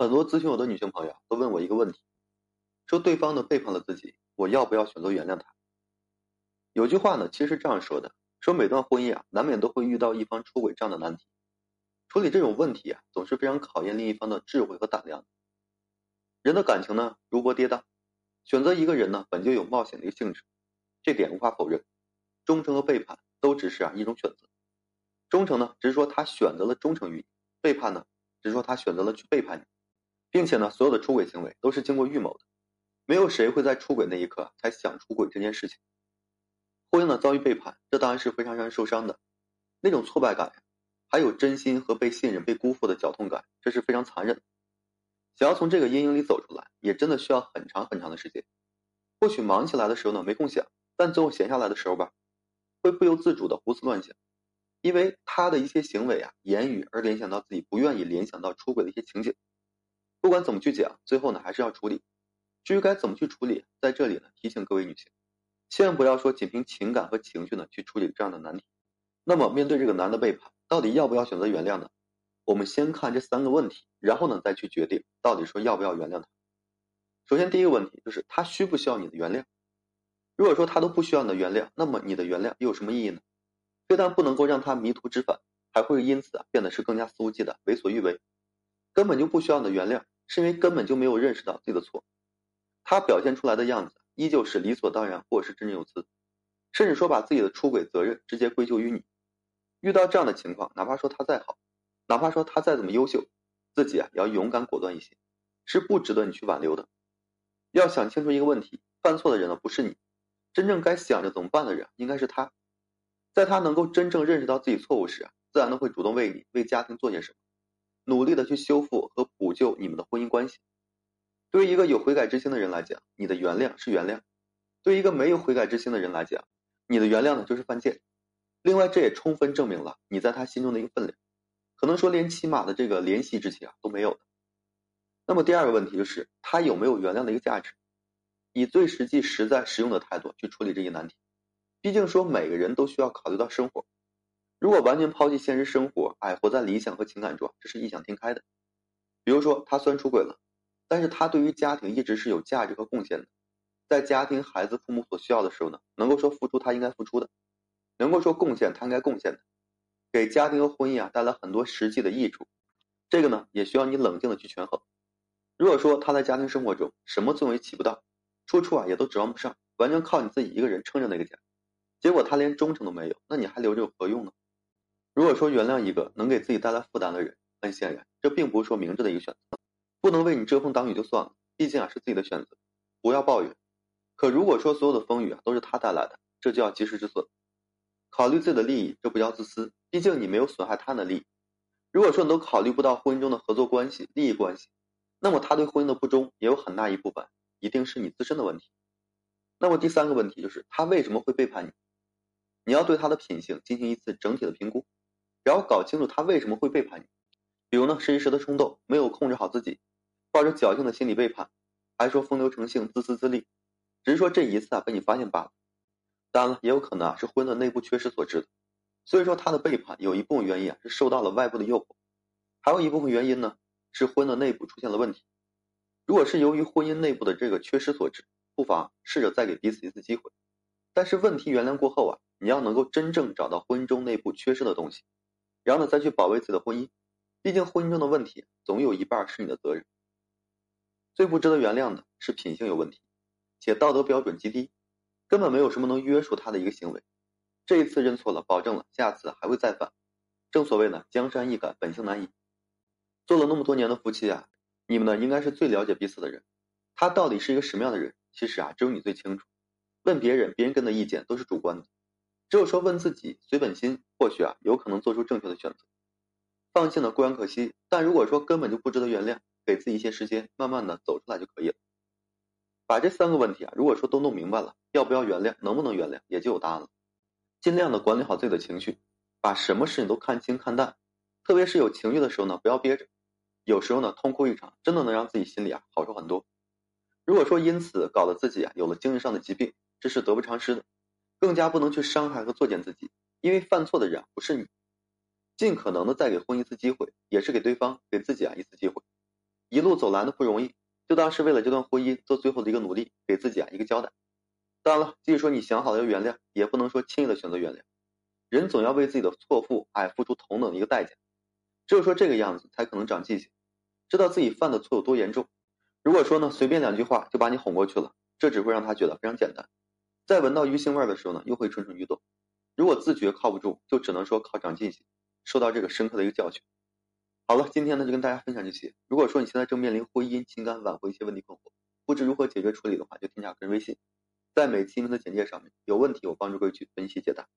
很多咨询我的女性朋友都问我一个问题，说对方呢背叛了自己，我要不要选择原谅他？有句话呢，其实这样说的：说每段婚姻啊，难免都会遇到一方出轨这样的难题。处理这种问题啊，总是非常考验另一方的智慧和胆量。人的感情呢，如波跌宕，选择一个人呢，本就有冒险的一个性质，这点无法否认。忠诚和背叛都只是啊一种选择。忠诚呢，只是说他选择了忠诚于你；背叛呢，只是说他选择了去背叛你。并且呢，所有的出轨行为都是经过预谋的，没有谁会在出轨那一刻才想出轨这件事情。婚姻呢遭遇背叛，这当然是非常让人受伤的，那种挫败感，还有真心和被信任被辜负的绞痛感，这是非常残忍。想要从这个阴影里走出来，也真的需要很长很长的时间。或许忙起来的时候呢没空想，但最后闲下来的时候吧，会不由自主的胡思乱想，因为他的一些行为啊、言语而联想到自己不愿意联想到出轨的一些情景。不管怎么去讲，最后呢还是要处理。至于该怎么去处理，在这里呢提醒各位女性，千万不要说仅凭情感和情绪呢去处理这样的难题。那么面对这个男的背叛，到底要不要选择原谅呢？我们先看这三个问题，然后呢再去决定到底说要不要原谅他。首先第一个问题就是他需不需要你的原谅？如果说他都不需要你的原谅，那么你的原谅又有什么意义呢？非但不能够让他迷途知返，还会因此啊变得是更加肆无忌惮、为所欲为。根本就不需要你的原谅，是因为根本就没有认识到自己的错。他表现出来的样子依旧是理所当然，或是振振有词，甚至说把自己的出轨责任直接归咎于你。遇到这样的情况，哪怕说他再好，哪怕说他再怎么优秀，自己啊也要勇敢果断一些，是不值得你去挽留的。要想清楚一个问题：犯错的人呢不是你，真正该想着怎么办的人应该是他。在他能够真正认识到自己错误时，自然的会主动为你、为家庭做些什么。努力的去修复和补救你们的婚姻关系。对于一个有悔改之心的人来讲，你的原谅是原谅；对于一个没有悔改之心的人来讲，你的原谅呢就是犯贱。另外，这也充分证明了你在他心中的一个分量，可能说连起码的这个怜惜之情啊都没有的。那么第二个问题就是他有没有原谅的一个价值？以最实际、实在、实用的态度去处理这些难题。毕竟说每个人都需要考虑到生活。如果完全抛弃现实生活，哎，活在理想和情感中，这是异想天开的。比如说，他虽然出轨了，但是他对于家庭一直是有价值和贡献的，在家庭、孩子、父母所需要的时候呢，能够说付出他应该付出的，能够说贡献他应该贡献的，给家庭和婚姻啊带来很多实际的益处。这个呢，也需要你冷静的去权衡。如果说他在家庭生活中什么作用也起不到，处处啊也都指望不上，完全靠你自己一个人撑着那个家，结果他连忠诚都没有，那你还留着有何用呢？如果说原谅一个能给自己带来负担的人，很显然，这并不是说明智的一个选择。不能为你遮风挡雨就算了，毕竟啊是自己的选择，不要抱怨。可如果说所有的风雨啊都是他带来的，这就要及时止损，考虑自己的利益，这不叫自私，毕竟你没有损害他的利益。如果说你都考虑不到婚姻中的合作关系、利益关系，那么他对婚姻的不忠也有很大一部分一定是你自身的问题。那么第三个问题就是他为什么会背叛你？你要对他的品性进行一次整体的评估。然后搞清楚他为什么会背叛你，比如呢是一时的冲动，没有控制好自己，抱着侥幸的心理背叛，还说风流成性、自私自利，只是说这一次啊被你发现罢了。当然了，也有可能啊是婚的内部缺失所致的。所以说他的背叛有一部分原因啊是受到了外部的诱惑，还有一部分原因呢是婚的内部出现了问题。如果是由于婚姻内部的这个缺失所致，不妨试着再给彼此一次机会。但是问题原谅过后啊，你要能够真正找到婚姻中内部缺失的东西。然后呢，再去保卫自己的婚姻，毕竟婚姻中的问题总有一半是你的责任。最不值得原谅的是品性有问题，且道德标准极低，根本没有什么能约束他的一个行为。这一次认错了，保证了下次还会再犯。正所谓呢，江山易改，本性难移。做了那么多年的夫妻啊，你们呢应该是最了解彼此的人。他到底是一个什么样的人，其实啊只有你最清楚。问别人，别人跟的意见都是主观的。只有说问自己，随本心，或许啊，有可能做出正确的选择。放弃呢固然可惜，但如果说根本就不值得原谅，给自己一些时间，慢慢的走出来就可以了。把这三个问题啊，如果说都弄明白了，要不要原谅，能不能原谅，也就有答案了。尽量的管理好自己的情绪，把什么事情都看清看淡，特别是有情绪的时候呢，不要憋着。有时候呢，痛哭一场，真的能让自己心里啊好受很多。如果说因此搞得自己啊有了精神上的疾病，这是得不偿失的。更加不能去伤害和作践自己，因为犯错的人不是你。尽可能的再给婚姻一次机会，也是给对方、给自己啊一次机会。一路走来的不容易，就当是为了这段婚姻做最后的一个努力，给自己啊一个交代。当然了，即使说你想好了要原谅，也不能说轻易的选择原谅。人总要为自己的错付，哎，付出同等的一个代价。只有说这个样子，才可能长记性，知道自己犯的错有多严重。如果说呢，随便两句话就把你哄过去了，这只会让他觉得非常简单。在闻到鱼腥味的时候呢，又会蠢蠢欲动。如果自觉靠不住，就只能说靠长记性，受到这个深刻的一个教训。好了，今天呢就跟大家分享这些。如果说你现在正面临婚姻、情感挽回一些问题困惑，不知如何解决处理的话，就添加个人微信。在每期音频的简介上面，有问题我帮助各位去分析解答。